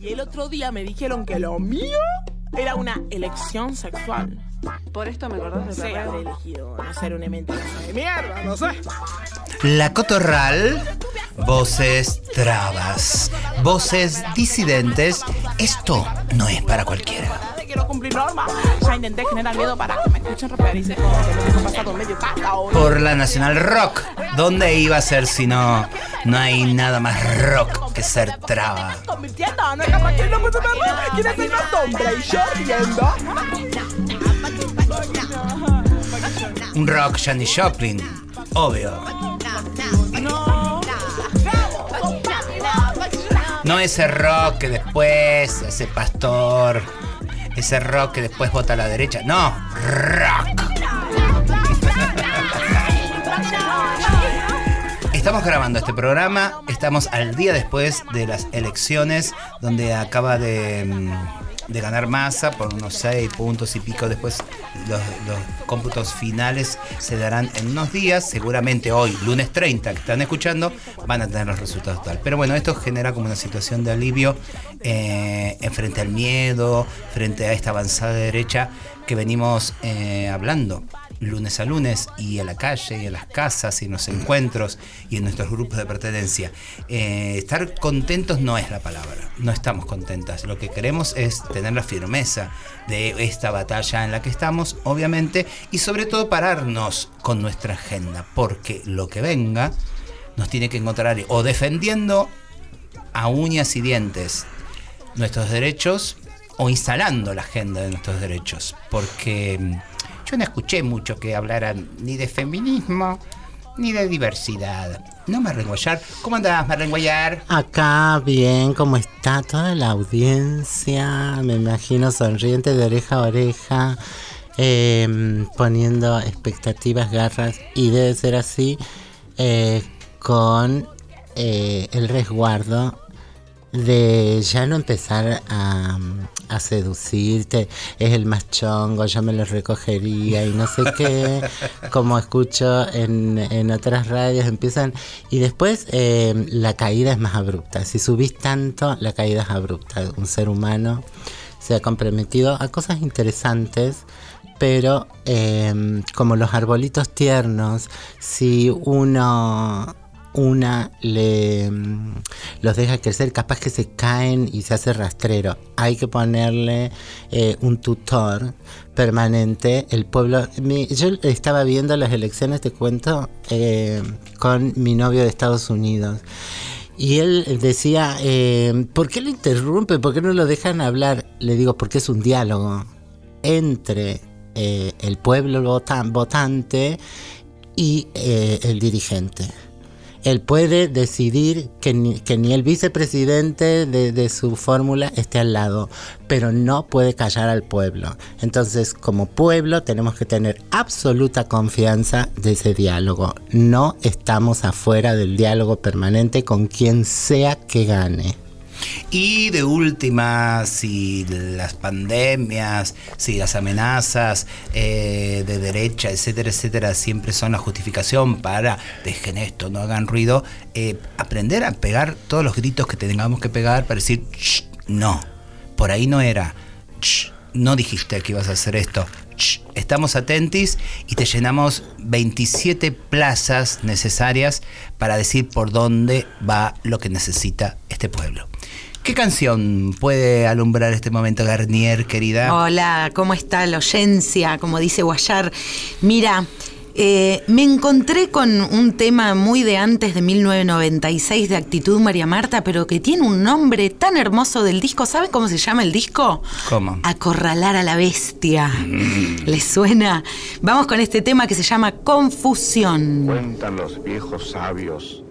Y el otro día me dijeron que lo mío era una elección sexual. Por esto me acordás de Sí, habré elegido no ser una mentira de mierda, no sé. La Cotorral, voces trabas, voces disidentes. Esto no es para cualquiera. Quiero cumplir normas. Ya intenté generar miedo para que me escuchen rapear y se como que lo tengo pasado medio. Por la Nacional Rock. ¿Dónde iba a ser si no? No hay nada más rock que ser traba. Un rock Janis Joplin, obvio. No ese rock que después, ese pastor, ese rock que después vota a la derecha. No, rock. Estamos grabando este programa, estamos al día después de las elecciones, donde acaba de, mm, ganar masa por unos 6 puntos y pico. Después los, los cómputos finales se darán en unos días, seguramente hoy, lunes 30, que están escuchando, van a tener los resultados tal. Pero bueno, esto genera como una situación de alivio eh, en frente al miedo, frente a esta avanzada derecha que venimos eh, hablando lunes a lunes y a la calle y a las casas y en los encuentros y en nuestros grupos de pertenencia. Eh, estar contentos no es la palabra, no estamos contentas. Lo que queremos es tener la firmeza de esta batalla en la que estamos, obviamente, y sobre todo pararnos con nuestra agenda, porque lo que venga nos tiene que encontrar o defendiendo a uñas y dientes nuestros derechos o instalando la agenda de nuestros derechos, porque yo no escuché mucho que hablaran ni de feminismo ni de diversidad. No Marrenguayar, ¿cómo andás Marrenguayar? Acá bien, ¿cómo está toda la audiencia? Me imagino sonriente de oreja a oreja, eh, poniendo expectativas, garras, y debe ser así, eh, con eh, el resguardo de ya no empezar a, a seducirte, es el más chongo, yo me lo recogería y no sé qué, como escucho en, en otras radios, empiezan, y después eh, la caída es más abrupta, si subís tanto, la caída es abrupta, un ser humano se ha comprometido a cosas interesantes, pero eh, como los arbolitos tiernos, si uno una le mm, los deja crecer, capaz que se caen y se hace rastrero. Hay que ponerle eh, un tutor permanente. El pueblo, mi- yo estaba viendo las elecciones, te cuento, eh, con mi novio de Estados Unidos. Y él decía, eh, ¿por qué lo interrumpe? ¿Por qué no lo dejan hablar? Le digo, porque es un diálogo entre eh, el pueblo vota- votante y eh, el dirigente. Él puede decidir que ni, que ni el vicepresidente de, de su fórmula esté al lado, pero no puede callar al pueblo. Entonces, como pueblo, tenemos que tener absoluta confianza de ese diálogo. No estamos afuera del diálogo permanente con quien sea que gane. Y de última, si las pandemias, si las amenazas eh, de derecha, etcétera, etcétera, siempre son la justificación para dejen esto, no hagan ruido, eh, aprender a pegar todos los gritos que tengamos que pegar para decir, "Shh, no, por ahí no era, Shh, no dijiste que ibas a hacer esto. Estamos atentis y te llenamos 27 plazas necesarias para decir por dónde va lo que necesita este pueblo. ¿Qué canción puede alumbrar este momento, Garnier, querida? Hola, ¿cómo está la oyencia? Como dice Guayar. Mira, eh, me encontré con un tema muy de antes de 1996 de Actitud María Marta, pero que tiene un nombre tan hermoso del disco. ¿Saben cómo se llama el disco? ¿Cómo? Acorralar a la bestia. ¿Les suena? Vamos con este tema que se llama Confusión. Cuentan los viejos sabios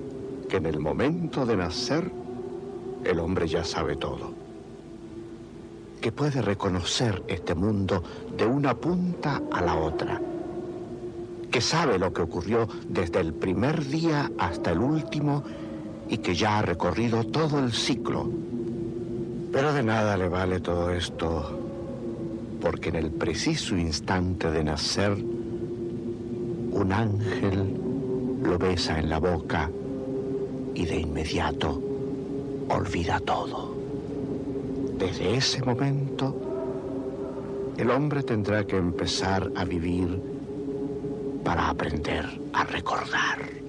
que en el momento de nacer el hombre ya sabe todo. Que puede reconocer este mundo de una punta a la otra. Que sabe lo que ocurrió desde el primer día hasta el último y que ya ha recorrido todo el ciclo. Pero de nada le vale todo esto porque en el preciso instante de nacer un ángel lo besa en la boca y de inmediato olvida todo. Desde ese momento, el hombre tendrá que empezar a vivir para aprender a recordar.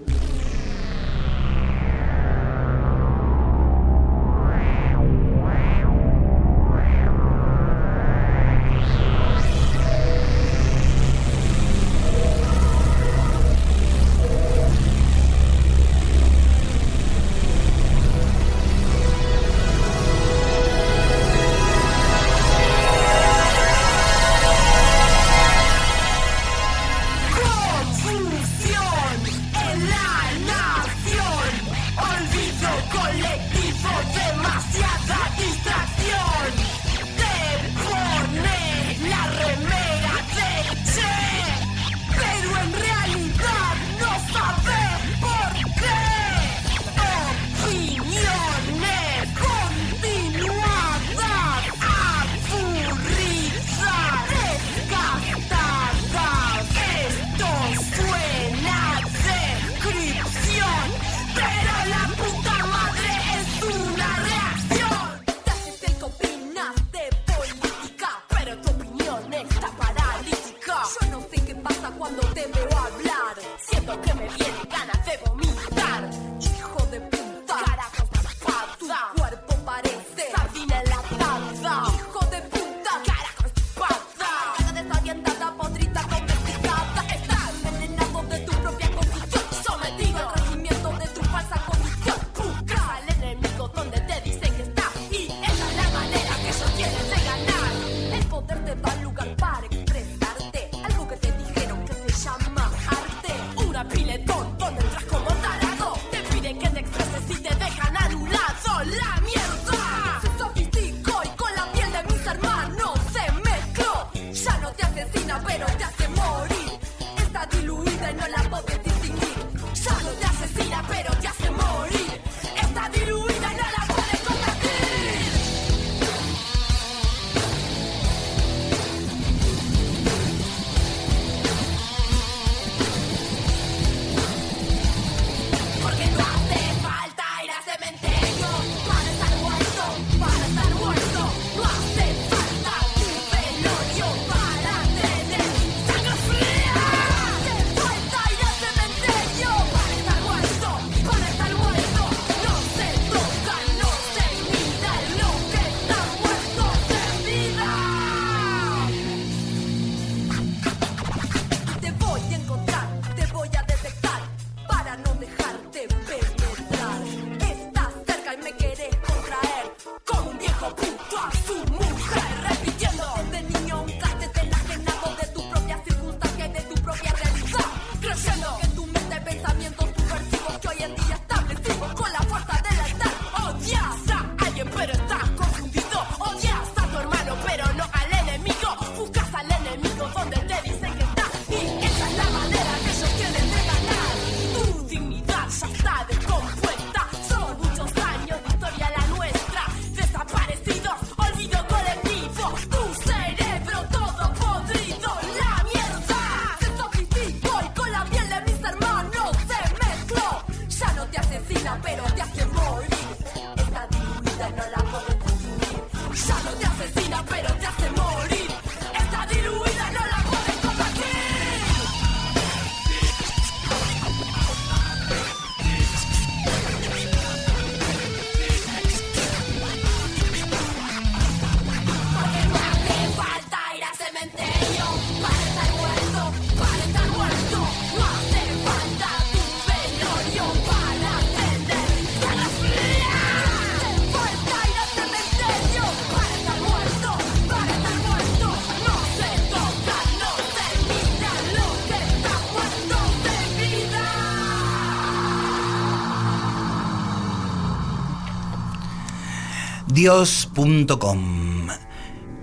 Dios.com.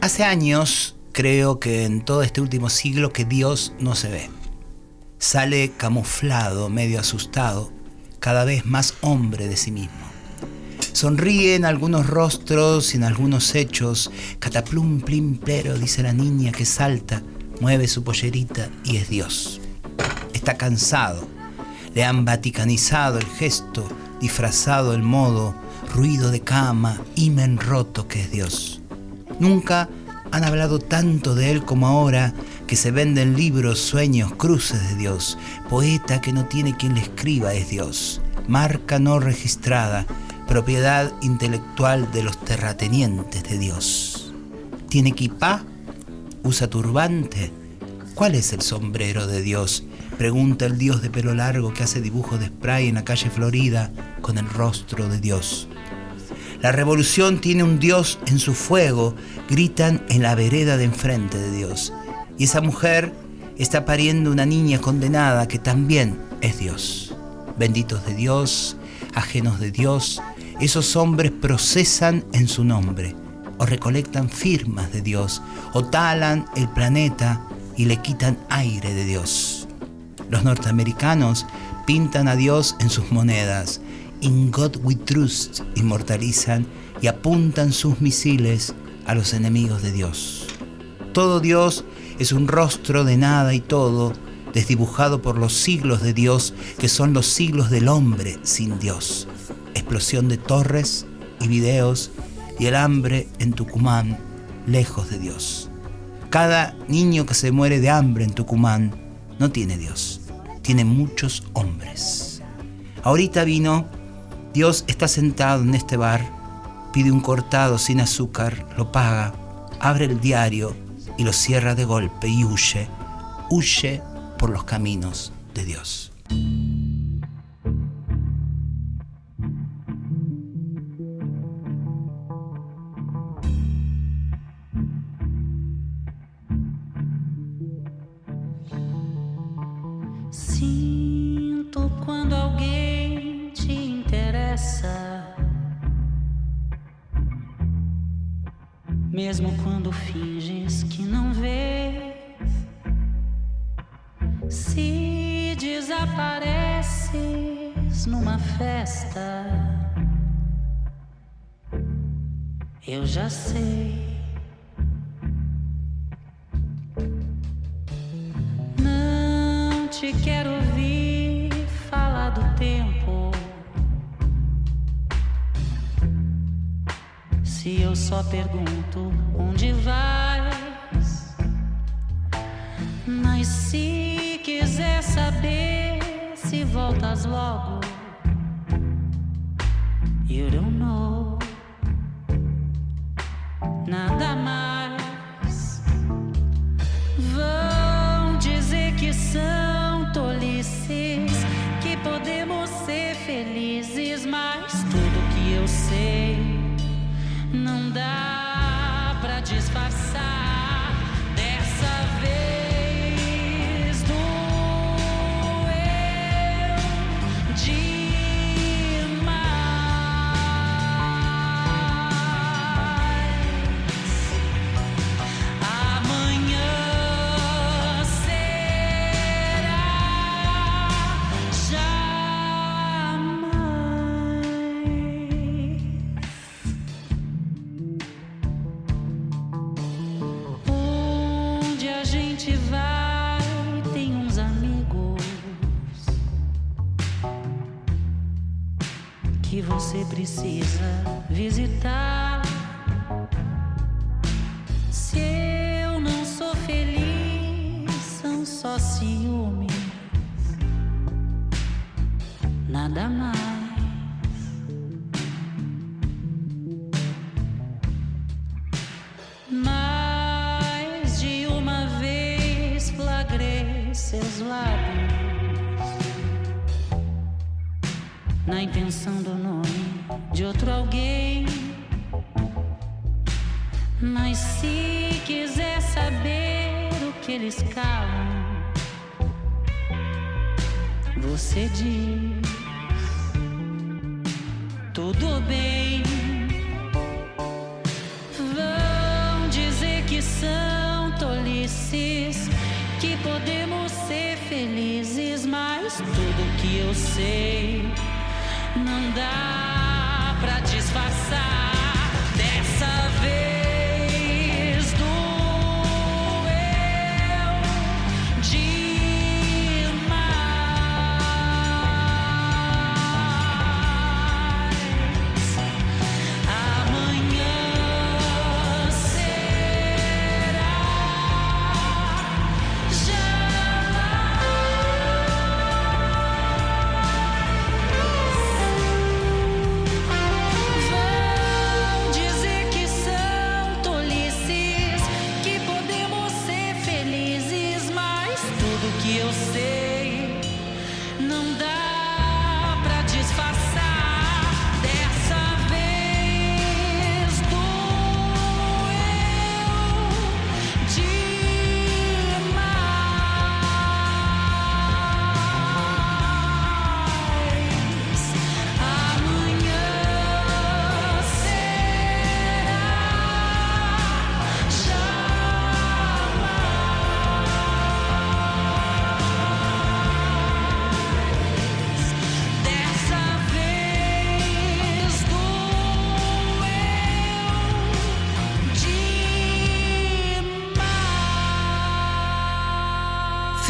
Hace años creo que en todo este último siglo que Dios no se ve. Sale camuflado, medio asustado, cada vez más hombre de sí mismo. Sonríe en algunos rostros y en algunos hechos. Cataplum, plim, pero, dice la niña que salta, mueve su pollerita y es Dios. Está cansado. Le han vaticanizado el gesto, disfrazado el modo, ruido de cama, imen roto que es Dios. Nunca han hablado tanto de Él como ahora que se venden libros, sueños, cruces de Dios. Poeta que no tiene quien le escriba es Dios. Marca no registrada, propiedad intelectual de los terratenientes de Dios. ¿Tiene equipá? ¿Usa turbante? ¿Cuál es el sombrero de Dios? Pregunta el Dios de pelo largo que hace dibujos de spray en la calle Florida con el rostro de Dios. La revolución tiene un Dios en su fuego, gritan en la vereda de enfrente de Dios. Y esa mujer está pariendo una niña condenada que también es Dios. Benditos de Dios, ajenos de Dios, esos hombres procesan en su nombre, o recolectan firmas de Dios, o talan el planeta y le quitan aire de Dios. Los norteamericanos pintan a Dios en sus monedas, In God We Trust inmortalizan y apuntan sus misiles a los enemigos de Dios. Todo Dios es un rostro de nada y todo, desdibujado por los siglos de Dios, que son los siglos del hombre sin Dios. Explosión de torres y videos y el hambre en Tucumán, lejos de Dios. Cada niño que se muere de hambre en Tucumán no tiene Dios, tiene muchos hombres. Ahorita vino Dios está sentado en este bar, pide un cortado sin azúcar, lo paga, abre el diario y lo cierra de golpe y huye, huye por los caminos de Dios.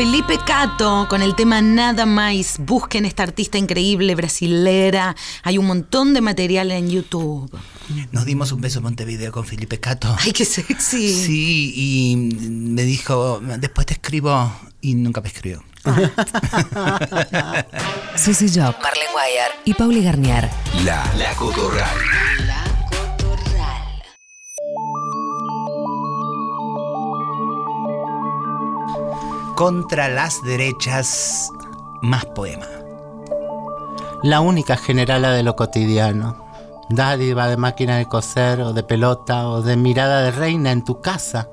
Felipe Cato con el tema Nada Más. Busquen esta artista increíble brasilera. Hay un montón de material en YouTube. Nos dimos un beso en Montevideo con Felipe Cato. Ay, qué sexy. Sí, y me dijo, después te escribo, y nunca me escribió. Susy Job, Marlene Guayar y Pauli Garnier. La, la Cotorral. Contra las derechas, más poema. La única generala de lo cotidiano. Dádiva de máquina de coser o de pelota o de mirada de reina en tu casa.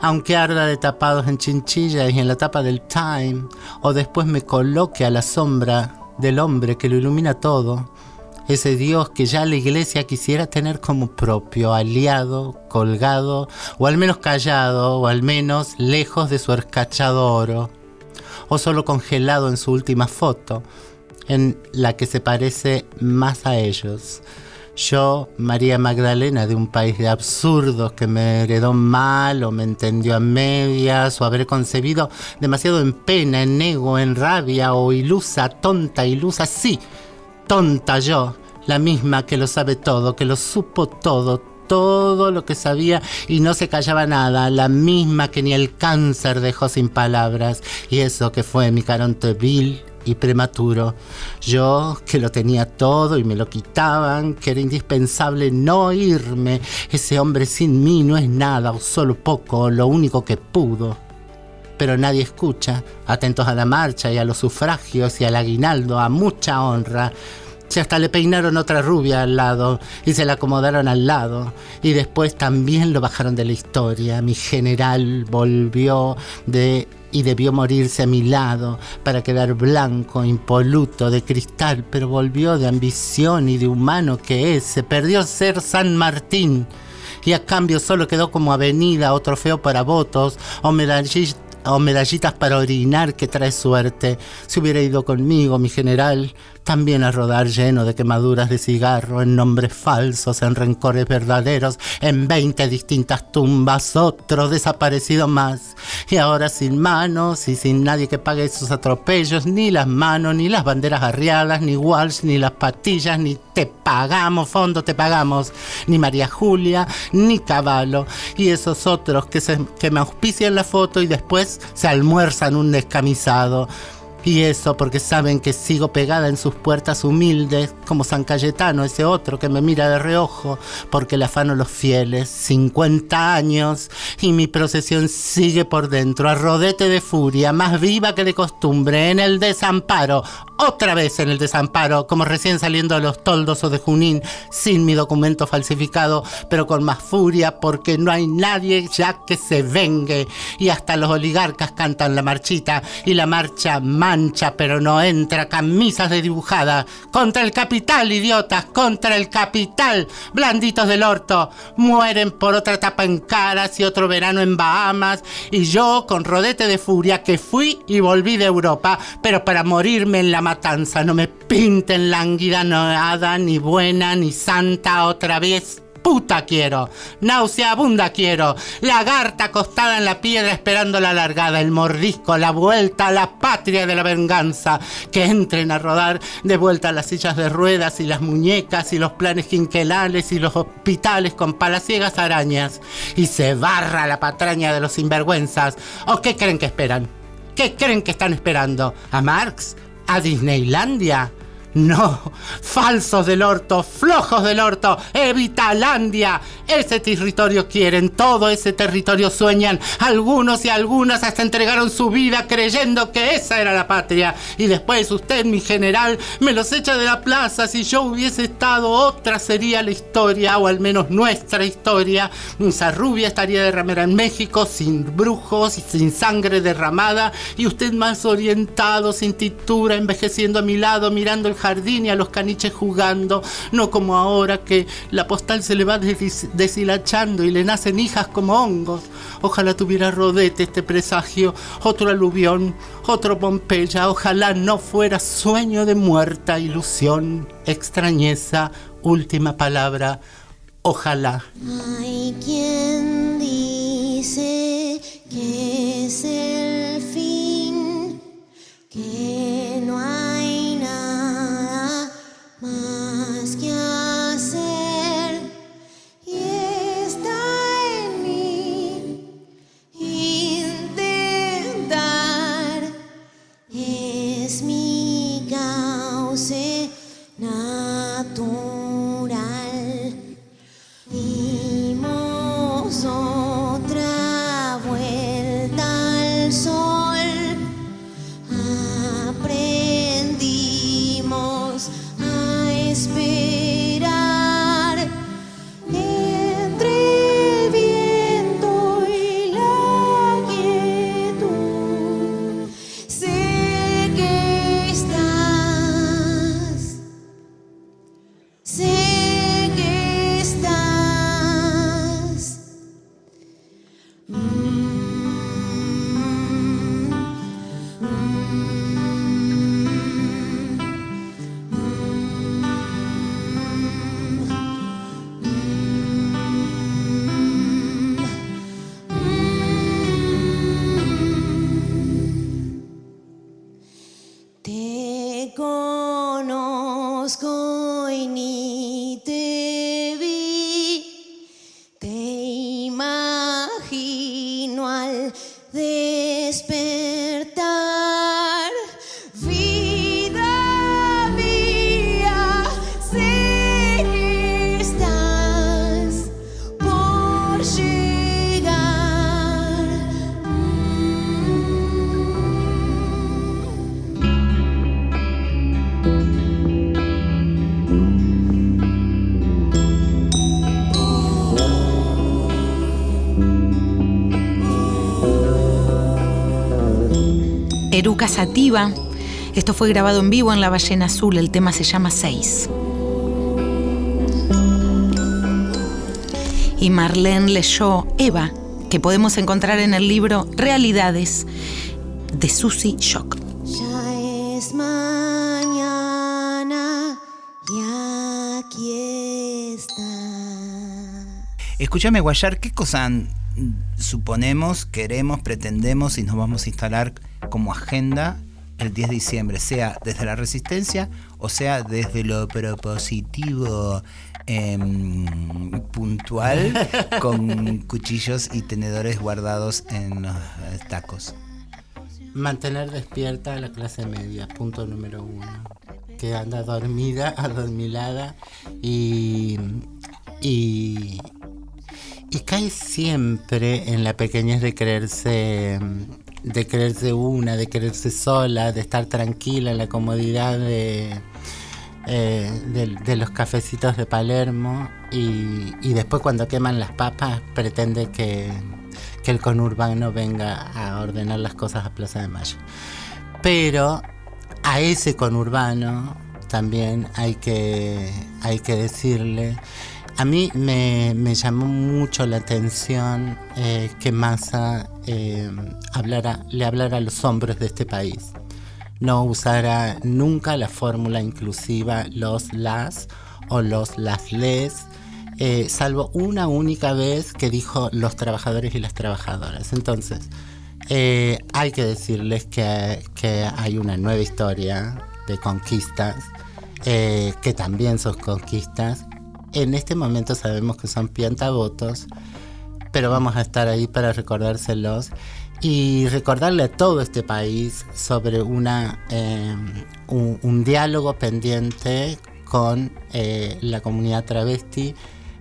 Aunque arda de tapados en chinchilla y en la tapa del Time, o después me coloque a la sombra del hombre que lo ilumina todo, ese Dios que ya la iglesia quisiera tener como propio, aliado, colgado, o al menos callado, o al menos lejos de su escachado oro, o solo congelado en su última foto, en la que se parece más a ellos. Yo, María Magdalena, de un país de absurdos que me heredó mal o me entendió a medias o habré concebido demasiado en pena, en ego, en rabia o ilusa, tonta, ilusa, sí, tonta yo, la misma que lo sabe todo, que lo supo todo, todo lo que sabía y no se callaba nada, la misma que ni el cáncer dejó sin palabras, y eso que fue mi caronte vil y prematuro. Yo, que lo tenía todo y me lo quitaban, que era indispensable no irme, ese hombre sin mí no es nada o solo poco, lo único que pudo. Pero nadie escucha, atentos a la marcha y a los sufragios y al aguinaldo, a mucha honra. Si hasta le peinaron otra rubia al lado y se la acomodaron al lado. Y después también lo bajaron de la historia. Mi general volvió de y debió morirse a mi lado para quedar blanco, impoluto, de cristal, pero volvió de ambición y de humano que es. Se perdió ser San Martín y a cambio solo quedó como avenida o trofeo para votos o medallitas o medallitas para orinar que trae suerte. Si hubiera ido conmigo, mi general, también a rodar lleno de quemaduras de cigarro, en nombres falsos, en rencores verdaderos, en 20 distintas tumbas, otro desaparecido más. Y ahora sin manos y sin nadie que pague sus atropellos, ni las manos, ni las banderas arriadas, ni Walsh, ni las patillas, ni te pagamos, fondo te pagamos, ni María Julia, ni Caballo, y esos otros que, se, que me auspician la foto y después se almuerzan un descamisado. Y eso porque saben que sigo pegada en sus puertas humildes, como San Cayetano, ese otro que me mira de reojo, porque le afano los fieles, 50 años, y mi procesión sigue por dentro, a rodete de furia, más viva que de costumbre, en el desamparo, otra vez en el desamparo, como recién saliendo de los toldos o de Junín, sin mi documento falsificado, pero con más furia, porque no hay nadie ya que se vengue, y hasta los oligarcas cantan la marchita, y la marcha pero no entra, camisas de dibujada, contra el capital, idiotas, contra el capital, blanditos del orto, mueren por otra etapa en caras y otro verano en Bahamas, y yo con rodete de furia que fui y volví de Europa, pero para morirme en la matanza, no me pinten lánguida, nada, ni buena, ni santa otra vez. Puta quiero, nauseabunda quiero, lagarta acostada en la piedra esperando la largada, el mordisco, la vuelta a la patria de la venganza, que entren a rodar de vuelta las sillas de ruedas y las muñecas y los planes quinquenales y los hospitales con palaciegas arañas, y se barra la patraña de los sinvergüenzas. ¿O qué creen que esperan? ¿Qué creen que están esperando? ¿A Marx? ¿A Disneylandia? No, falsos del orto, flojos del orto, Evitalandia. Ese territorio quieren, todo ese territorio sueñan. Algunos y algunas hasta entregaron su vida creyendo que esa era la patria. Y después usted, mi general, me los echa de la plaza. Si yo hubiese estado, otra sería la historia, o al menos nuestra historia. Esa rubia estaría de ramera en México, sin brujos y sin sangre derramada. Y usted más orientado, sin tintura, envejeciendo a mi lado, mirando el y a los caniches jugando, no como ahora que la postal se le va des- deshilachando y le nacen hijas como hongos. Ojalá tuviera rodete este presagio, otro aluvión, otro Pompeya, ojalá no fuera sueño de muerta ilusión, extrañeza, última palabra, ojalá. Hay quien dice que Eruca Sativa. Esto fue grabado en vivo en La Ballena Azul. El tema se llama Seis. Y Marlene leyó Eva, que podemos encontrar en el libro Realidades de Susie Shock. Escúchame, Guayar, ¿qué cosa suponemos, queremos, pretendemos y nos vamos a instalar como agenda el 10 de diciembre? Sea desde la resistencia o sea desde lo propositivo em, puntual con cuchillos y tenedores guardados en los eh, tacos. Mantener despierta a la clase media, punto número uno. Que anda dormida, adormilada y, y, y cae siempre en la pequeñez de creerse, de creerse una, de creerse sola, de estar tranquila en la comodidad de, eh, los cafecitos de Palermo y, después cuando queman las papas pretende que, el conurbano venga a ordenar las cosas a Plaza de Mayo. Pero a ese conurbano también hay que decirle, a mí me, llamó mucho la atención eh, que Massa eh, le hablara a los hombres de este país. No usara nunca la fórmula inclusiva los, las o los, las, les, eh, salvo una única vez que dijo los trabajadores y las trabajadoras. Entonces, hay que decirles que, que hay una nueva historia de conquistas, que también son conquistas. En este momento sabemos que son piantavotos, pero vamos a estar ahí para recordárselos y recordarle a todo este país sobre una, eh, un, diálogo pendiente con eh, la comunidad travesti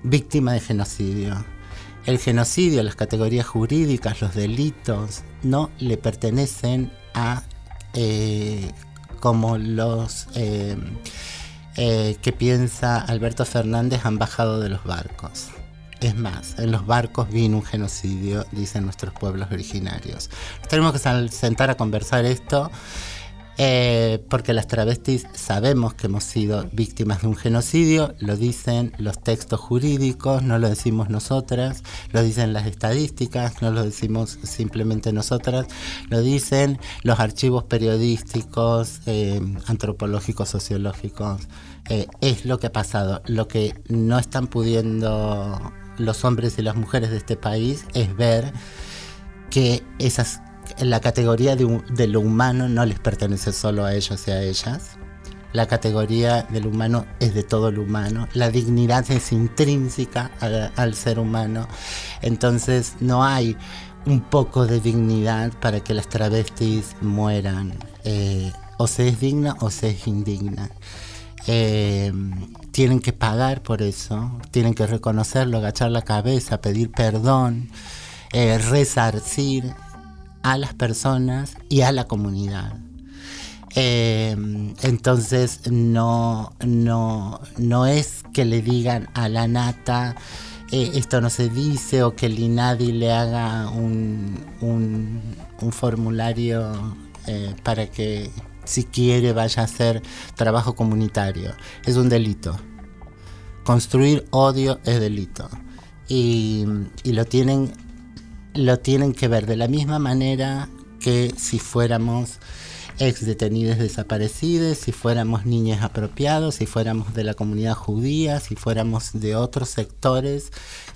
víctima de genocidio. El genocidio, las categorías jurídicas, los delitos, no le pertenecen a eh, como los eh, que piensa Alberto Fernández han bajado de los barcos. Es más, en los barcos vino un genocidio, dicen nuestros pueblos originarios. Tenemos que sentar a conversar esto eh, porque las travestis sabemos que hemos sido víctimas de un genocidio, lo dicen los textos jurídicos, no lo decimos nosotras, lo dicen las estadísticas, no lo decimos simplemente nosotras, lo dicen los archivos periodísticos, eh, antropológicos, sociológicos. Eh, es lo que ha pasado. Lo que no están pudiendo los hombres y las mujeres de este país es ver que esas la categoría de, lo humano no les pertenece solo a ellos y a ellas. La categoría del humano es de todo lo humano. La dignidad es intrínseca al, al ser humano. Entonces no hay un poco de dignidad para que las travestis mueran. Eh, o se es digna o se es indigna. eh, tienen que pagar por eso, tienen que reconocerlo, agachar la cabeza, pedir perdón, eh, resarcir a las personas y a la comunidad. Eh, entonces no, no, no es que le digan a la nata eh, esto no se dice o que el INADI le haga un, un, formulario eh, para que si quiere vaya a hacer trabajo comunitario. Es un delito. Construir odio es delito. Y, y lo tienen lo tienen que ver de la misma manera que si fuéramos ex detenidos desaparecidos, si fuéramos niños apropiados, si fuéramos de la comunidad judía, si fuéramos de otros sectores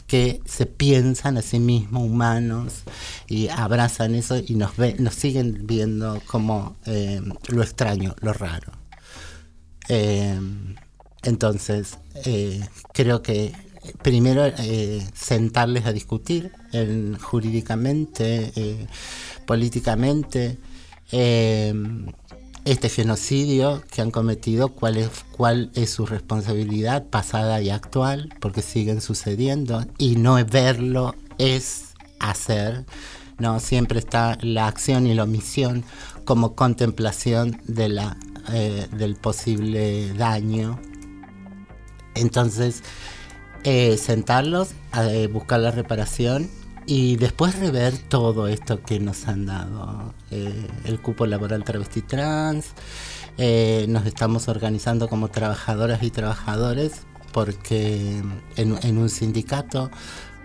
que se piensan a sí mismos humanos y abrazan eso y nos, ve, nos siguen viendo como eh, lo extraño, lo raro. Eh, entonces, eh, creo que primero eh, sentarles a discutir en, jurídicamente, eh, políticamente, eh, este genocidio que han cometido, cuál es, cuál es su responsabilidad pasada y actual, porque siguen sucediendo, y no verlo es hacer, no siempre está la acción y la omisión como contemplación de la, eh, del posible daño. Entonces, eh, sentarlos, eh, buscar la reparación y después rever todo esto que nos han dado. Eh, el cupo laboral travesti trans, eh, nos estamos organizando como trabajadoras y trabajadores porque en, en un sindicato,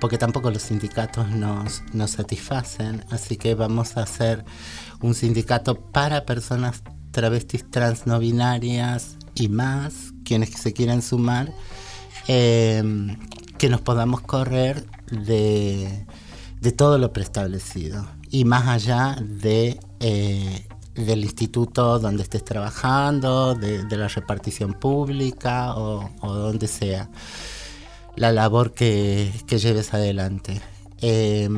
porque tampoco los sindicatos nos, nos satisfacen, así que vamos a hacer un sindicato para personas travestis trans no binarias y más, quienes se quieran sumar eh, que nos podamos correr de, de, todo lo preestablecido y más allá de, eh, del instituto donde estés trabajando, de, la repartición pública o, donde sea, la labor que, lleves adelante. Eh,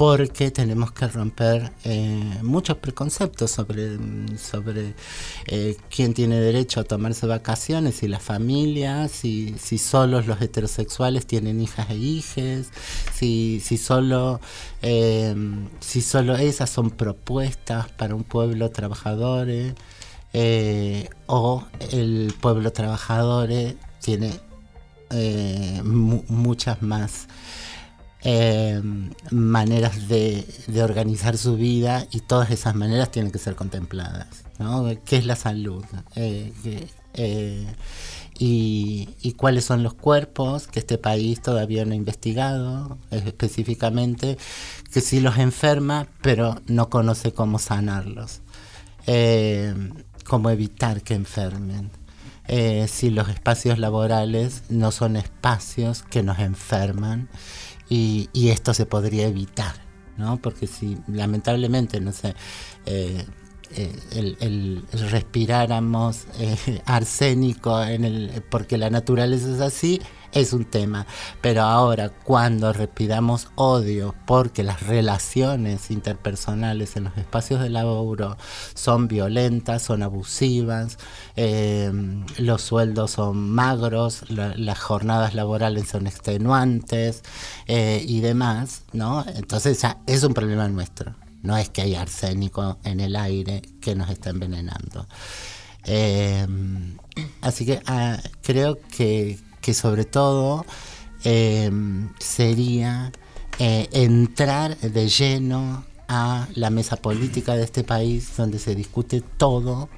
porque tenemos que romper eh, muchos preconceptos sobre, sobre eh, quién tiene derecho a tomarse vacaciones y la familia, si, si solo los heterosexuales tienen hijas e hijes, si, si, solo, eh, si solo esas son propuestas para un pueblo trabajador o el pueblo trabajador tiene mu muchas más eh, maneras de, organizar su vida y todas esas maneras tienen que ser contempladas. ¿no? ¿Qué es la salud? Eh, eh, y, y, cuáles son los cuerpos que este país todavía no ha investigado específicamente, que sí los enferma, pero no conoce cómo sanarlos, eh, cómo evitar que enfermen. Si los espacios laborales no son espacios que nos enferman y, y esto se podría evitar, ¿no? Porque si lamentablemente, no sé, eh, eh, el, respiráramos eh, arsénico en el, porque la naturaleza es así, es un tema. Pero ahora, cuando respiramos odio porque las relaciones interpersonales en los espacios de laburo son violentas, son abusivas, eh, los sueldos son magros, la, las jornadas laborales son extenuantes eh, y demás, ¿no? Entonces ya es un problema nuestro. No es que hay arsénico en el aire que nos está envenenando. Eh, así que ah, creo que, que, sobre todo eh, sería eh, entrar de lleno a la mesa política de este país donde se discute todo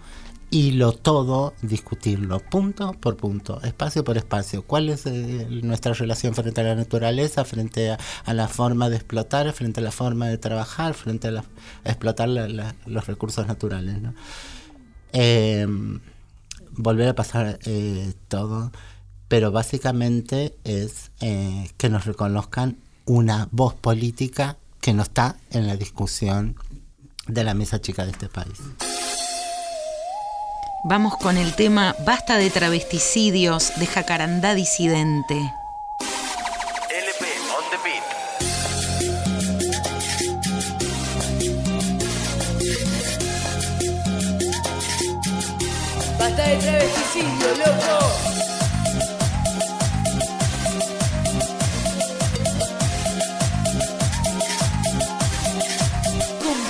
y lo todo discutirlo, punto por punto, espacio por espacio. ¿Cuál es eh, nuestra relación frente a la naturaleza, frente a, a, la forma de explotar, frente a la forma de trabajar, frente a, la, explotar los recursos naturales? Eh, volver a pasar eh, todo, pero básicamente es eh, que nos reconozcan una voz política que no está en la discusión de la mesa chica de este país. Vamos con el tema Basta de travesticidios de Jacarandá Disidente. LP on the beat. Basta de travesticidio, loco.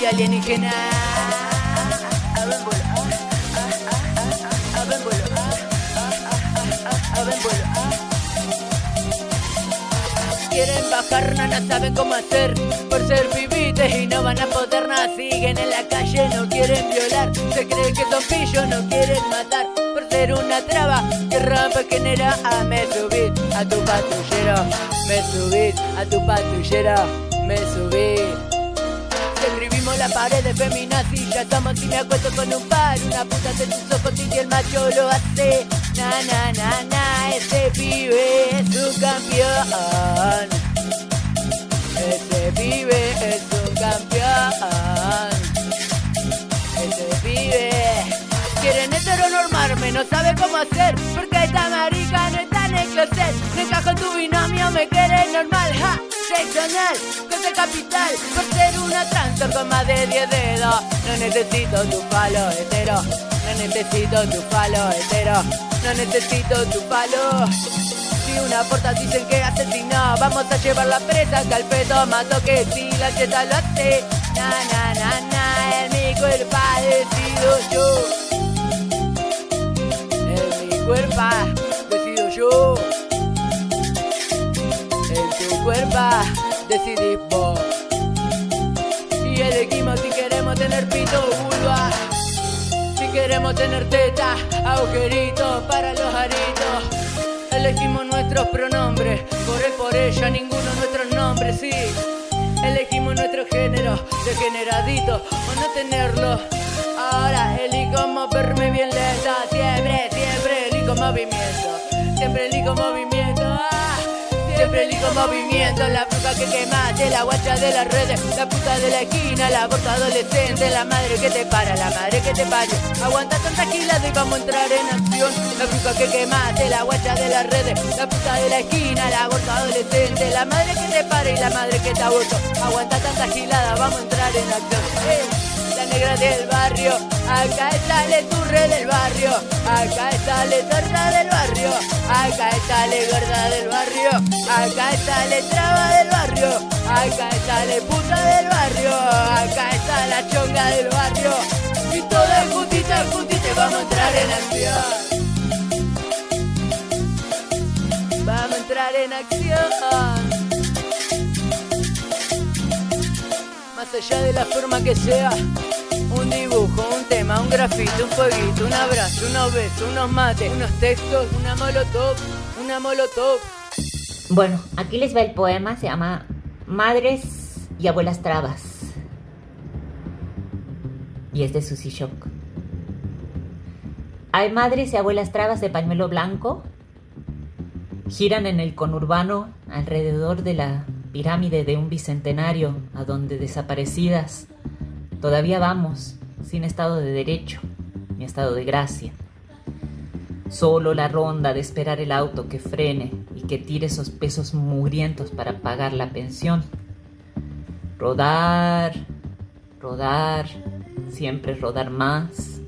A vuelo, ah. Quieren bajar, no, no saben cómo hacer. Por ser pibites y no van a poder nada Siguen en la calle, no quieren violar. Se creen que son pillos, no quieren matar. Por ser una traba que rampa genera. Ah, Me subí a tu patrullero Me subí a tu patrullero Me subí la pared de feminazi. Ya estamos y me acuesto con un par. Una puta de tus ojos y el macho lo hace. Na na na na Ese pibe es un campeón. Ese pibe es un campeón. Ese pibe Quieren heteronormarme, no sabe cómo hacer Porque esta no Me encajo en tu binomio, me quiere normal Ja, seccional, cosa capital Por ser una transa con más de 10 dedos. No necesito tu palo hetero No necesito tu palo hetero No necesito tu palo. Si una porta dicen que asesinó Vamos a llevar la presa que al pedo mato que si la cheta lo hace. Na na na na En mi cuerpo decido yo. En mi cuerpo decido yo Decidís vos Y elegimos si queremos tener pito o vulva Si queremos tener teta, agujeritos para los aritos Elegimos nuestros pronombres, por por ella, ninguno nuestros nombres, sí. Elegimos nuestro género, degeneradito o no tenerlo. Ahora elijo moverme bien lenta, siempre, siempre elijo movimiento. Siempre elijo movimiento, ah, siempre elijo movimiento. La bruja que quemaste, la guacha de las redes, la puta de la esquina, la aborto adolescente, la madre que te para, la madre que te parió. Aguanta tanta gilada y vamos a entrar en acción. La bruja que quemaste, la guacha de las redes, la puta de la esquina, la aborto adolescente, la madre que te para y la madre que te abortó. Aguanta tanta gilada, vamos a entrar en acción. Negra del barrio, acá está la turre del barrio, acá está la torta del barrio, acá está la gorda del barrio, acá está la traba del barrio, acá está la puta del barrio, acá está la chonga del barrio, y todas juntitas, juntitas vamos a entrar en acción. Vamos a entrar en acción. Más allá de la forma que sea, un dibujo, un tema, un grafito, un fueguito, un abrazo, unos besos, unos mates, unos textos, una molotov, una molotov. Bueno, aquí les va el poema, se llama Madres y Abuelas Trabas. Y es de Susie Shock. Hay madres y abuelas trabas de pañuelo blanco. Giran en el conurbano alrededor de la pirámide de un bicentenario a donde desaparecidas todavía vamos sin estado de derecho ni estado de gracia. Solo la ronda de esperar el auto que frene y que tire esos pesos mugrientos para pagar la pensión. Rodar, rodar, siempre rodar más.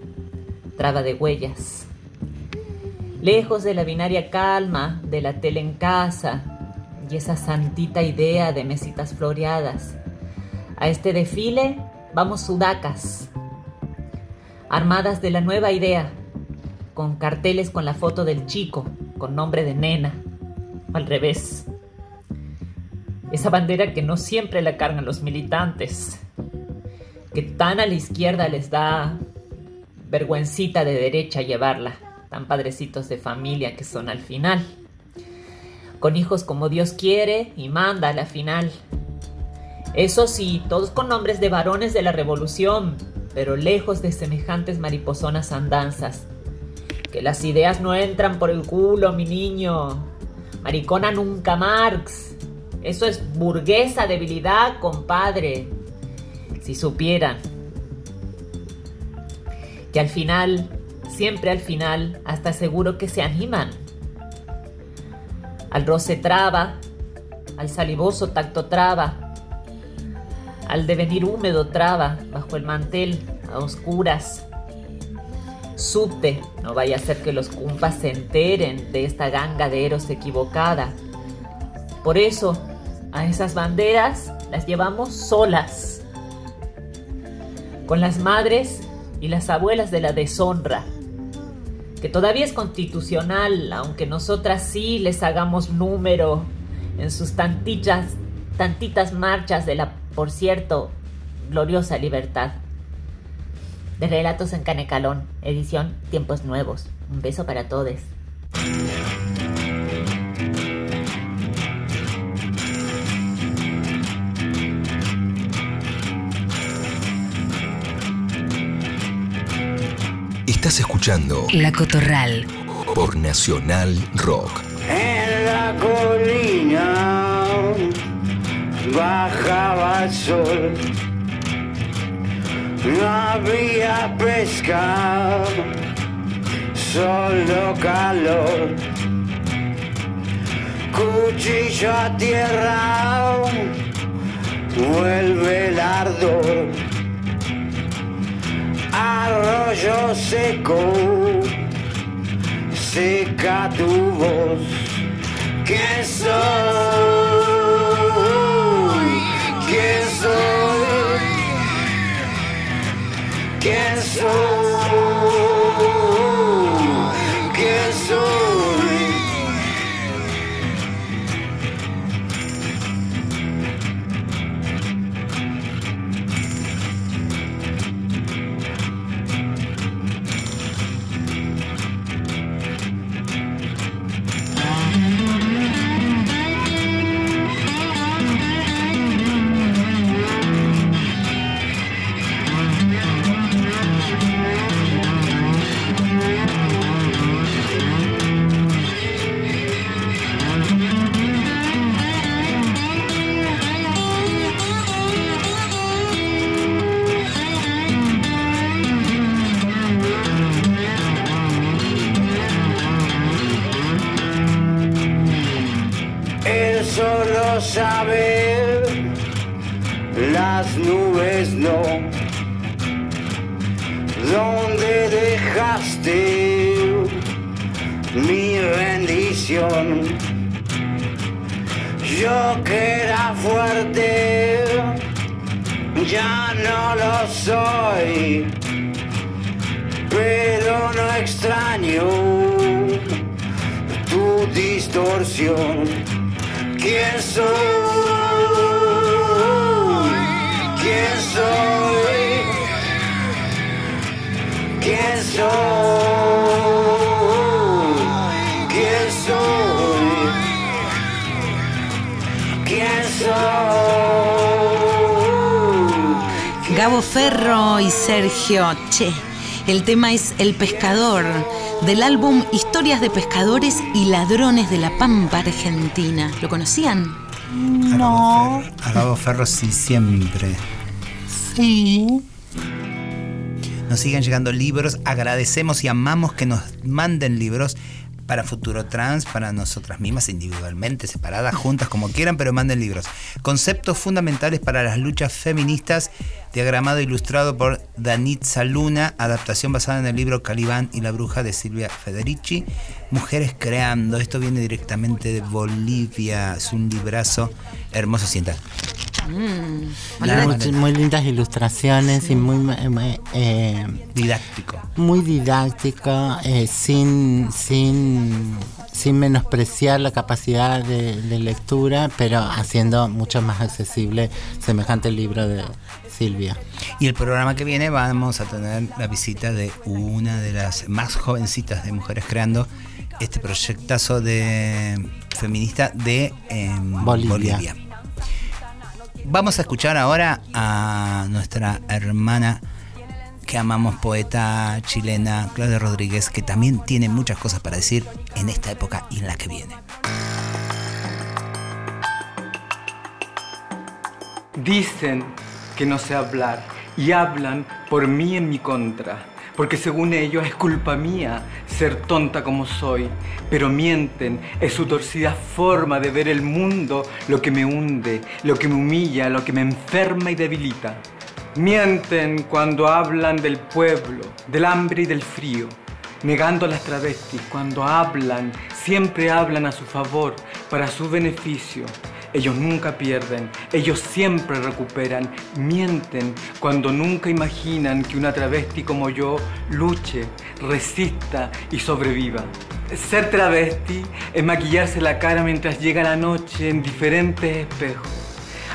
Traba de huellas. Lejos de la binaria calma, de la tele en casa y esa santita idea de mesitas floreadas. A este desfile vamos sudacas, armadas de la nueva idea, con carteles con la foto del chico, con nombre de nena, al revés. Esa bandera que no siempre la cargan los militantes, que tan a la izquierda les da vergüencita de derecha llevarla, tan padrecitos de familia que son al final, con hijos como Dios quiere y manda a la final. Eso sí, todos con nombres de varones de la revolución, pero lejos de semejantes mariposonas andanzas. Que las ideas no entran por el culo, mi niño. Maricona nunca Marx. Eso es burguesa debilidad, compadre. Si supieran que al final, siempre al final, hasta seguro que se animan. Al roce traba, al salivoso tacto traba, al devenir húmedo traba bajo el mantel a oscuras. subte. No vaya a ser que los cumpas se enteren de esta ganga de eros equivocada. Por eso, a esas banderas las llevamos solas. Con las madres y las abuelas de la deshonra. Que todavía es constitucional, aunque nosotras sí les hagamos número en sus tantitas, tantitas marchas de la, por cierto, gloriosa libertad. De Relatos en Canecalón, edición Tiempos Nuevos. Un beso para todos. Estás escuchando La Cotorral. por Nacional Rock. En la colina bajaba el sol. No había pesca, solo calor. Cuchillo a tierra, vuelve el ardor. Arroyo seco, seca tu voz. ¿Quién soy? ¿Quién soy? El tema es El Pescador, del álbum Historias de Pescadores y Ladrones de la Pampa Argentina. ¿Lo conocían? No. A Gabo Ferro sí siempre. Sí. Nos siguen llegando libros. Agradecemos y amamos que nos manden libros para Futuro Trans, para nosotras mismas, individualmente, separadas, juntas, como quieran, pero manden libros. Conceptos fundamentales para las luchas feministas, diagramado e ilustrado por Danitza Luna, adaptación basada en el libro Calibán y la bruja de Silvia Federici. Mujeres creando, esto viene directamente de Bolivia, es un librazo hermoso, sienta. Muy, muy lindas ilustraciones y muy eh, eh, didáctico. Muy didáctico, eh, sin, sin, sin menospreciar la capacidad de, de lectura, pero haciendo mucho más accesible semejante libro de Silvia. Y el programa que viene vamos a tener la visita de una de las más jovencitas de Mujeres Creando, este proyectazo de feminista de em, Bolivia. Bolivia. Vamos a escuchar ahora a nuestra hermana que amamos, poeta chilena, Claudia Rodríguez, que también tiene muchas cosas para decir en esta época y en la que viene. Dicen que no sé hablar y hablan por mí en mi contra, porque según ellos es culpa mía ser tonta como soy, pero mienten, es su torcida forma de ver el mundo lo que me hunde, lo que me humilla, lo que me enferma y debilita. Mienten cuando hablan del pueblo, del hambre y del frío, negando las travestis. Cuando hablan, siempre hablan a su favor, para su beneficio. Ellos nunca pierden, ellos siempre recuperan, mienten cuando nunca imaginan que una travesti como yo luche, resista y sobreviva. Ser travesti es maquillarse la cara mientras llega la noche en diferentes espejos.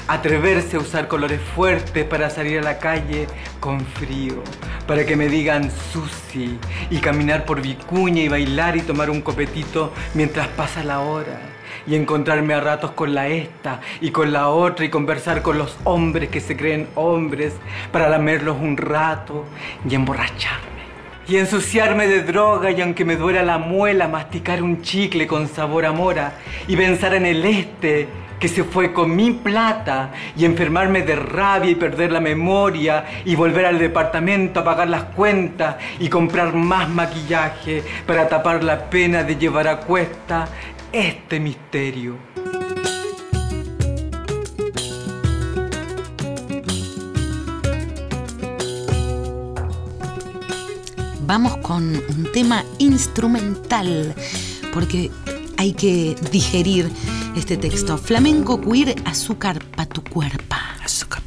Atreverse a usar colores fuertes para salir a la calle con frío, para que me digan Susi y caminar por Vicuña y bailar y tomar un copetito mientras pasa la hora y encontrarme a ratos con la esta y con la otra y conversar con los hombres que se creen hombres para lamerlos un rato y emborracharme. Y ensuciarme de droga y aunque me duela la muela, masticar un chicle con sabor a mora y pensar en el este que se fue con mi plata y enfermarme de rabia y perder la memoria y volver al departamento a pagar las cuentas y comprar más maquillaje para tapar la pena de llevar a cuesta este misterio. Vamos con un tema instrumental, porque hay que digerir este texto. Flamenco queer, azúcar pa' tu cuerpo. Azúcar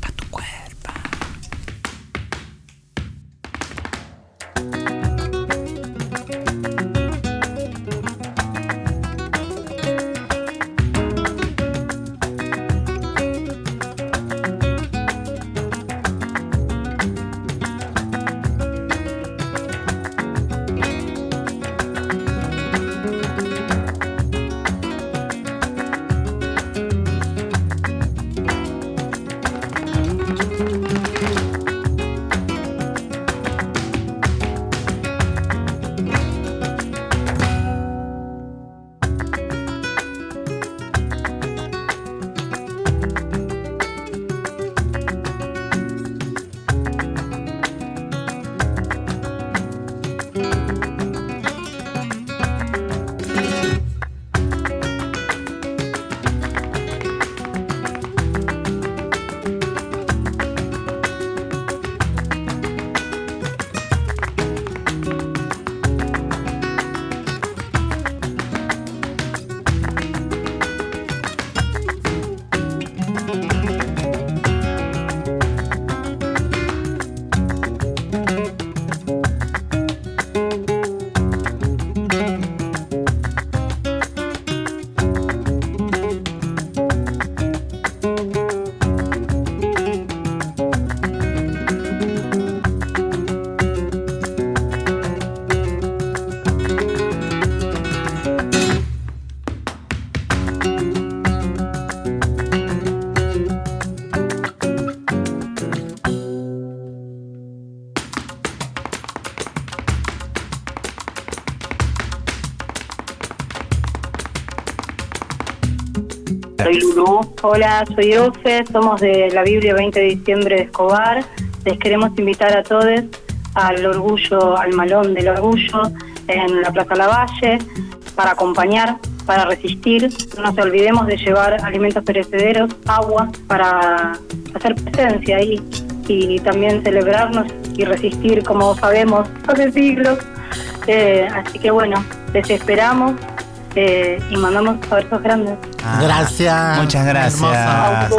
Hola, soy Ofe, somos de la Biblia 20 de diciembre de Escobar. Les queremos invitar a todos al orgullo, al malón del orgullo en la Plaza Lavalle para acompañar, para resistir. No nos olvidemos de llevar alimentos perecederos, agua, para hacer presencia ahí y también celebrarnos y resistir como sabemos hace siglos. Eh, así que bueno, les esperamos eh, y mandamos abrazos grandes. Ah, Gracias. Muchas gracias.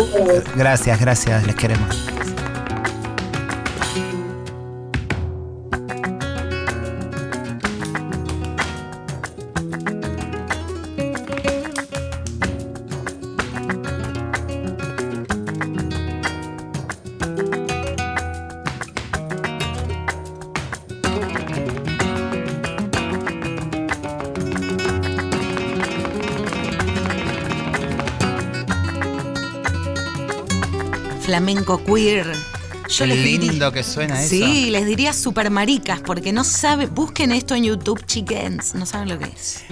Gracias, gracias, les queremos. Flamenco queer. Yo Qué les lindo diría- que suena eso. Sí, les diría super maricas, porque no sabe, busquen esto en YouTube, chickens, no saben lo que es.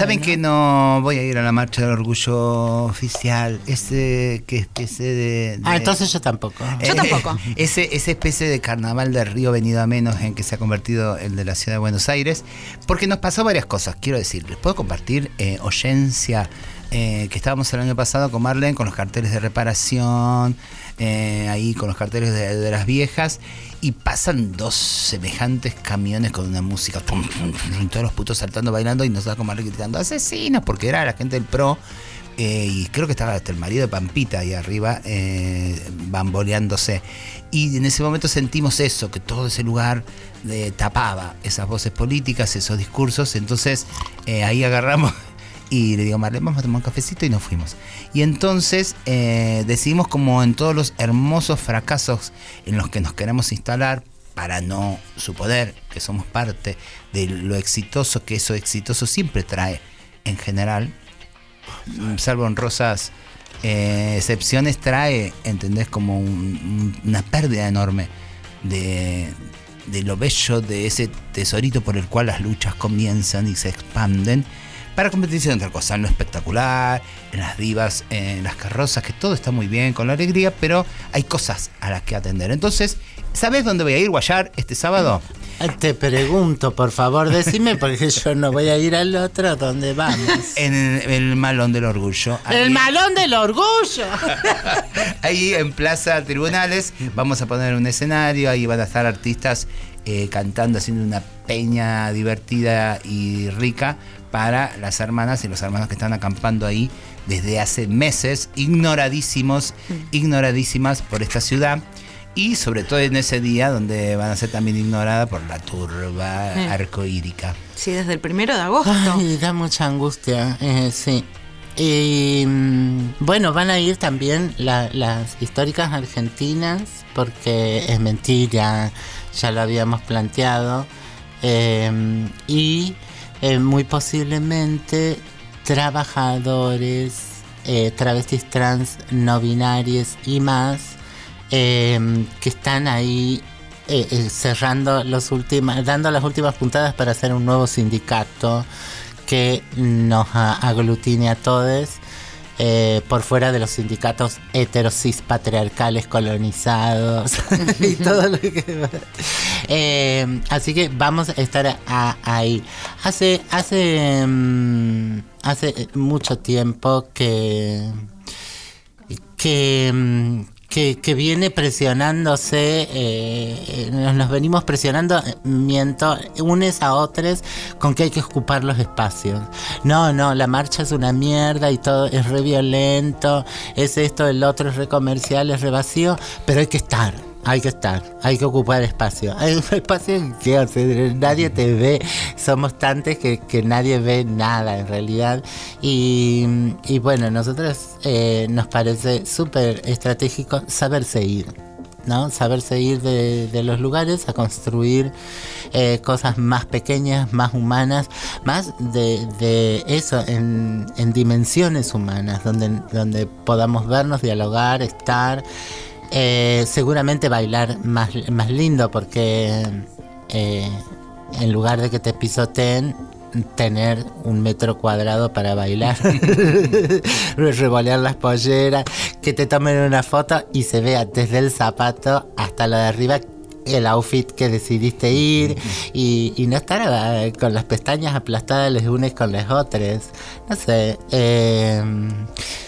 ¿Saben bueno. que no voy a ir a la marcha del orgullo oficial? Ese que especie de. de- Ah, entonces yo tampoco. Eh, Ese, esa especie de carnaval de Río venido a menos en que se ha convertido el de la ciudad de Buenos Aires, porque nos pasó varias cosas, quiero decir, les puedo compartir eh, oyencia, eh, que estábamos el año pasado con Marlene, con los carteles de reparación, eh, ahí con los carteles de, de las viejas, y pasan dos semejantes camiones con una música, todos los putos saltando, bailando, y nos da Marlene gritando, asesinos, porque era la gente del PRO. Eh, y creo que estaba hasta el marido de Pampita ahí arriba, eh, bamboleándose. Y en ese momento sentimos eso, que todo ese lugar eh, tapaba esas voces políticas, esos discursos. Entonces eh, ahí agarramos y le digo, Marlene, vamos a tomar un cafecito y nos fuimos. Y entonces eh, decidimos como en todos los hermosos fracasos en los que nos queremos instalar, para no suponer que somos parte de lo exitoso que eso exitoso siempre trae en general, salvo honrosas eh, excepciones, trae, ¿entendés? Como un- un- una pérdida enorme de, de lo bello de ese tesorito por el cual las luchas comienzan y se expanden para convertirse en otra cosa, en lo espectacular, en las divas, en las carrozas, que todo está muy bien, con la alegría, pero hay cosas a las que atender. Entonces, ¿sabes dónde voy a ir, Guayar, este sábado? Te pregunto, por favor, decime, porque yo no voy a ir al otro donde vamos. En el, el Malón del Orgullo. El malón del orgullo. Ahí en Plaza Tribunales vamos a poner un escenario, ahí van a estar artistas eh, cantando, haciendo una peña divertida y rica para las hermanas y los hermanos que están acampando ahí desde hace meses, ignoradísimos, ignoradísimas por esta ciudad. Y sobre todo en ese día donde van a ser también ignoradas por la turba Mm. arcoírica. Sí, desde el primero de agosto. Ay, da mucha angustia, eh, sí. Y mm, bueno, van a ir también la- las históricas argentinas, porque es mentira, ya lo habíamos planteado. eh, y eh, muy posiblemente trabajadores, eh, travestis trans, no binarias y más, eh, que están ahí eh, eh, cerrando los últimas, dando las últimas puntadas para hacer un nuevo sindicato que nos aglutine a todos eh, por fuera de los sindicatos heterosis patriarcales colonizados y todo lo que Eh, así que vamos a estar ahí. Hace hace mm, hace mucho tiempo que que, mm, que, que viene presionándose, eh, eh, nos, venimos presionando, eh, miento, unes a otros con que hay que ocupar los espacios. No, no, la marcha es una mierda y todo es re violento, es esto, el otro es re comercial, es re vacío, pero hay que estar. Hay que estar, hay que ocupar espacio. Hay un espacio que o nadie te ve, somos tantos que, que nadie ve nada en realidad. Y, y bueno, nosotros eh, nos parece súper estratégico saberse ir. ¿no? Saberse ir de, de los lugares a construir eh, cosas más pequeñas, más humanas, más de, de eso, en, en dimensiones humanas, donde, donde podamos vernos, dialogar, estar, eh, seguramente bailar más, más lindo, porque eh, en lugar de que te pisoteen, tener un metro cuadrado para bailar, revolear las polleras, que te tomen una foto y se vea desde el zapato hasta lo de arriba el outfit que decidiste ir. Y, y no estar eh, con las pestañas aplastadas los unes con las otras. No sé, eh,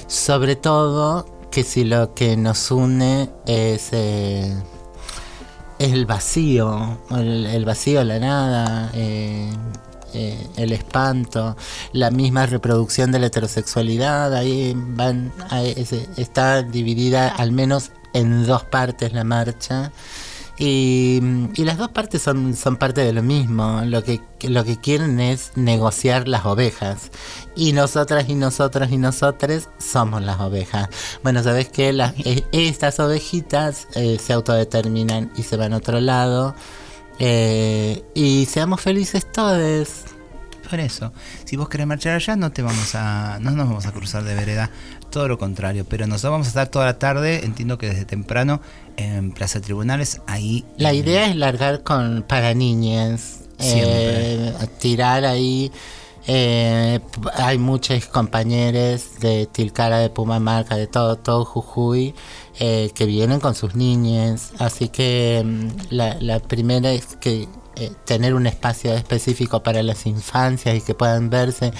sobre todo que si lo que nos une es... eh, es el vacío, el, vacío, la nada, eh, eh, el espanto, la misma reproducción de la heterosexualidad, ahí van, ahí está dividida al menos en dos partes la marcha. Y, y las dos partes son, son parte de lo mismo. Lo que, lo que quieren es negociar las ovejas. Y nosotras y nosotros y nosotros somos las ovejas. Bueno, ¿sabes qué? Las, eh, estas ovejitas eh, se autodeterminan y se van a otro lado. Eh, y seamos felices todos. Por eso, si vos querés marchar allá, no te vamos a, no nos vamos a cruzar de vereda, todo lo contrario. Pero nosotros vamos a estar toda la tarde, entiendo que desde temprano, en Plaza Tribunales, ahí. La idea es largar con para niñas. Eh, tirar ahí Eh, hay muchos compañeros de Tilcara, de Pumamarca, de todo, todo Jujuy, eh, que vienen con sus niñas. Así que mm, la, la primera es que eh, tener un espacio específico para las infancias y que puedan verse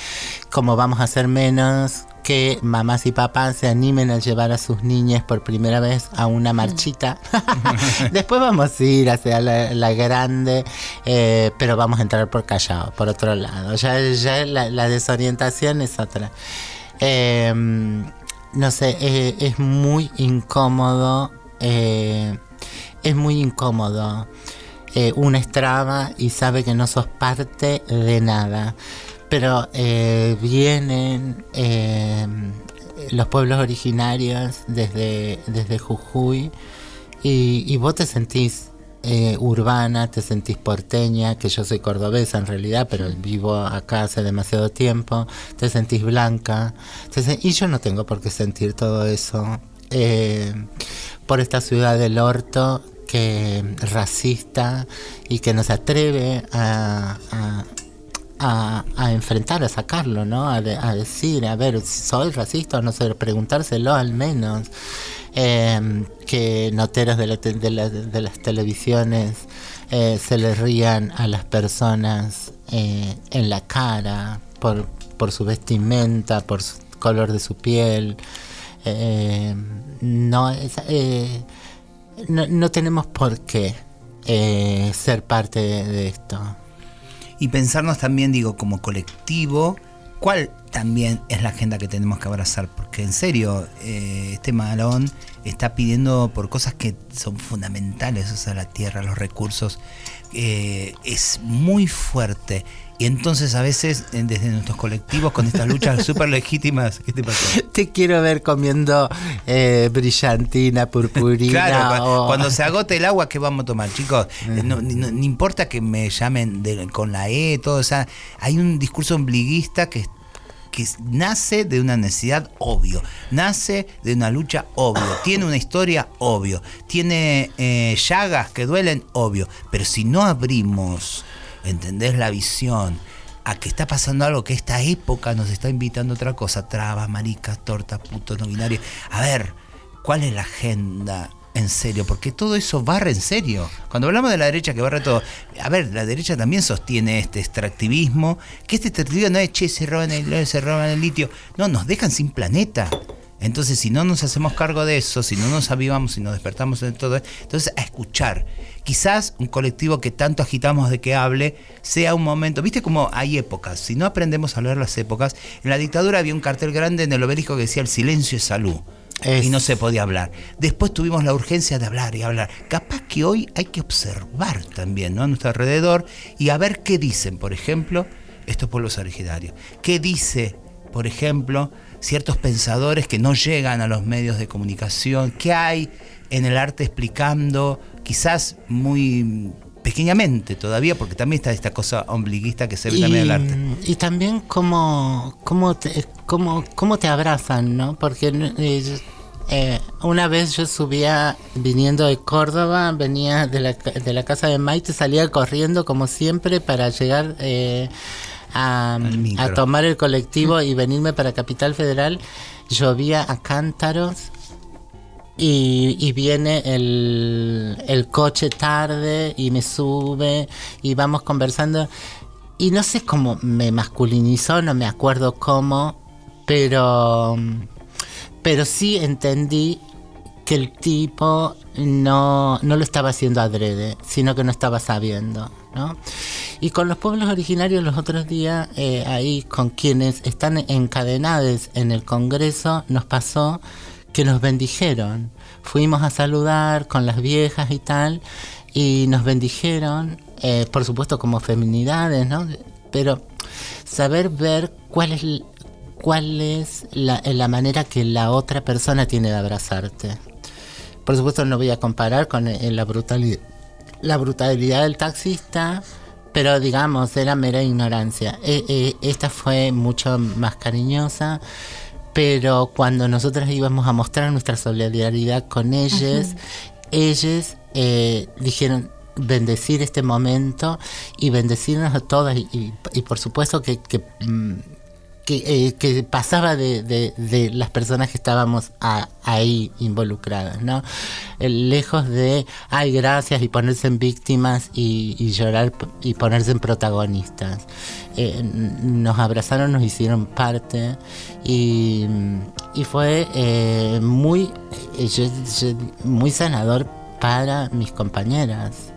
como vamos a hacer menos que mamás y papás se animen a llevar a sus niñas por primera vez a una marchita. Después vamos a ir hacia la, la grande, eh, pero vamos a entrar por Callao, por otro lado. Ya, ya la, la desorientación es otra. Eh, no sé, eh, es muy incómodo. eh, es muy incómodo. eh, una estraba y sabe que no sos parte de nada. Pero eh, vienen eh, los pueblos originarios desde, desde Jujuy y, y vos te sentís eh, urbana, te sentís porteña, que yo soy cordobesa en realidad, pero vivo acá hace demasiado tiempo, te sentís blanca, y yo no tengo por qué sentir todo eso por esta ciudad del orto que racista y que nos atreve a- a, enfrentar, a sacarlo, ¿no? A, de- a decir, a ver, ¿soy racista o no soy? Preguntárselo al menos. Eh, que noteros de, la te- de la- de las televisiones eh, se le rían a las personas eh, en la cara por, por su vestimenta, por su color de su piel. No, es- eh, no, no tenemos por qué ser parte de esto. Y pensarnos también, digo, como colectivo, cuál también es la agenda que tenemos que abrazar. Porque en serio, eh, este malón está pidiendo por cosas que son fundamentales, o sea, la tierra, los recursos. eh, es muy fuerte. Y entonces a veces, desde nuestros colectivos, con estas luchas súper legítimas, ¿qué te pasó? Te quiero ver comiendo eh, brillantina, purpurina. Claro, o- cuando se agote el agua, ¿qué vamos a tomar, chicos? No, no- ni importa que me llamen de- con la E, todo, o sea, hay un discurso ombliguista que, que nace de una necesidad obvio, nace de una lucha obvio, tiene una historia obvio, tiene eh, llagas que duelen obvio, pero si no abrimos, ¿entendés? La visión a que está pasando algo que esta época nos está invitando a otra cosa, trabas, maricas, tortas, putos, no binarios. A ver, ¿cuál es la agenda? En serio, porque todo eso barre en serio. Cuando hablamos de la derecha que barre todo, a ver, la derecha también sostiene este extractivismo, que este extractivismo no es, che, se roban el, se roban el litio, no, nos dejan sin planeta. Entonces, si no nos hacemos cargo de eso, si no nos avivamos, si nos despertamos de todo, entonces a escuchar. Quizás un colectivo que tanto agitamos de que hable sea un momento, viste como hay épocas, si no aprendemos a leer las épocas, en la dictadura había un cartel grande en el obelisco que decía el silencio es salud. Y no se podía hablar. Después tuvimos la urgencia de hablar y hablar. Capaz que hoy hay que observar también ¿no? a nuestro alrededor y a ver qué dicen, por ejemplo, estos pueblos originarios. ¿Qué dice, por ejemplo, ciertos pensadores que no llegan a los medios de comunicación? ¿Qué hay en el arte explicando, quizás muy pequeñamente todavía, porque también está esta cosa ombliguista que se ve también en el arte? y también cómo, cómo, te, cómo, cómo te abrazan, ¿no? Porque eh, eh, una vez yo subía, viniendo de Córdoba, venía de la, de la casa de Maite, salía corriendo como siempre para llegar eh, a, a tomar el colectivo y venirme para Capital Federal. Llovía a cántaros y, y viene el, coche tarde y me sube y vamos conversando. Y no sé cómo me masculinizó, no me acuerdo cómo, pero, pero sí entendí que el tipo no, no lo estaba haciendo adrede, sino que no estaba sabiendo. ¿no? Y con los pueblos originarios los otros días, eh, ahí con quienes están encadenados en el Congreso, nos pasó que nos bendijeron. Fuimos a saludar con las viejas y tal, y nos bendijeron, eh, por supuesto como feminidades, ¿no? Pero saber ver cuál es, cuál es la, la manera que la otra persona tiene de abrazarte. Por supuesto no voy a comparar con eh, la brutalidad, la brutalidad del taxista, pero digamos, era mera ignorancia. Eh, eh, esta fue mucho más cariñosa, pero cuando nosotros íbamos a mostrar nuestra solidaridad con ellos, ellos eh, dijeron, bendecir este momento y bendecirnos a todas y, y- y por supuesto que, que, mm, que, eh, que pasaba de, de- de las personas que estábamos a- ahí involucradas, ¿no? Eh, lejos de, ay, gracias, y ponerse en víctimas y, y llorar y ponerse en protagonistas. Eh, nos abrazaron, nos hicieron parte y, y fue eh, muy, eh, muy sanador para mis compañeras.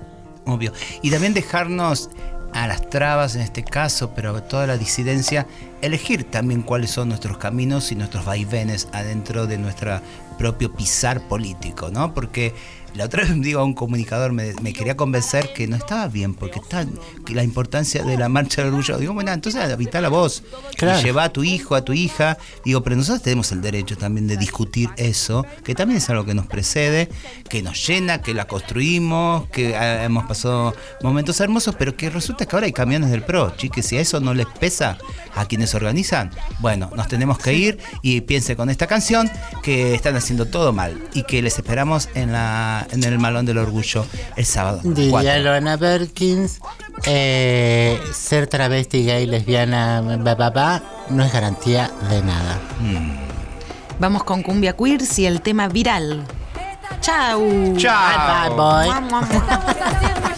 Obvio. Y también dejarnos a las trabas en este caso, pero a toda la disidencia, elegir también cuáles son nuestros caminos y nuestros vaivenes adentro de nuestro propio pisar político, ¿no? Porque la otra vez digo a un comunicador, me, me quería convencer que no estaba bien, porque está que la importancia de la marcha del orgullo. Digo, bueno, entonces habita la voz, Claro. lleva a tu hijo, a tu hija. Digo, pero nosotros tenemos el derecho también de discutir eso, que también es algo que nos precede, que nos llena, que la construimos, que ah, hemos pasado momentos hermosos, pero que resulta que ahora hay camiones del PRO, chiques, si a eso no les pesa a quienes organizan, bueno, nos tenemos que ir y piense con esta canción que están haciendo todo mal y que les esperamos en la en el Malón del Orgullo el sábado. Diría Cuatro. Loana Berkins, eh, ser travesti, gay, lesbiana, ba, no es garantía de nada. Vamos con Cumbia Queers y el tema viral. Chau. Chao. Bye, bye. Mua.